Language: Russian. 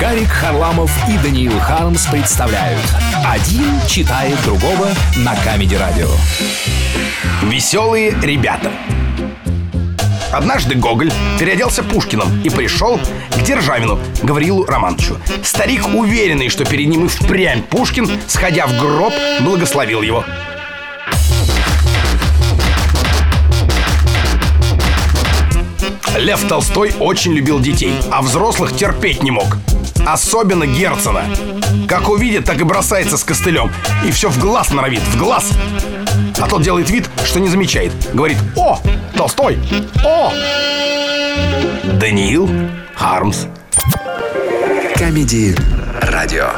Гарик Харламов и Даниил Хармс представляют Один читает другого на Камеди Радио Веселые ребята Однажды Гоголь переоделся Пушкиным и пришел к Державину, Гаврилу Романовичу. Старик, уверенный, что перед ним и впрямь Пушкин, сходя в гроб, благословил его. Лев Толстой очень любил детей, а взрослых терпеть не мог. Особенно Герцена. Как увидит, так и бросается с костылем. И все в глаз норовит, в глаз. А тот делает вид, что не замечает. Говорит «О, Толстой! О!» Даниил Хармс Камеди Радио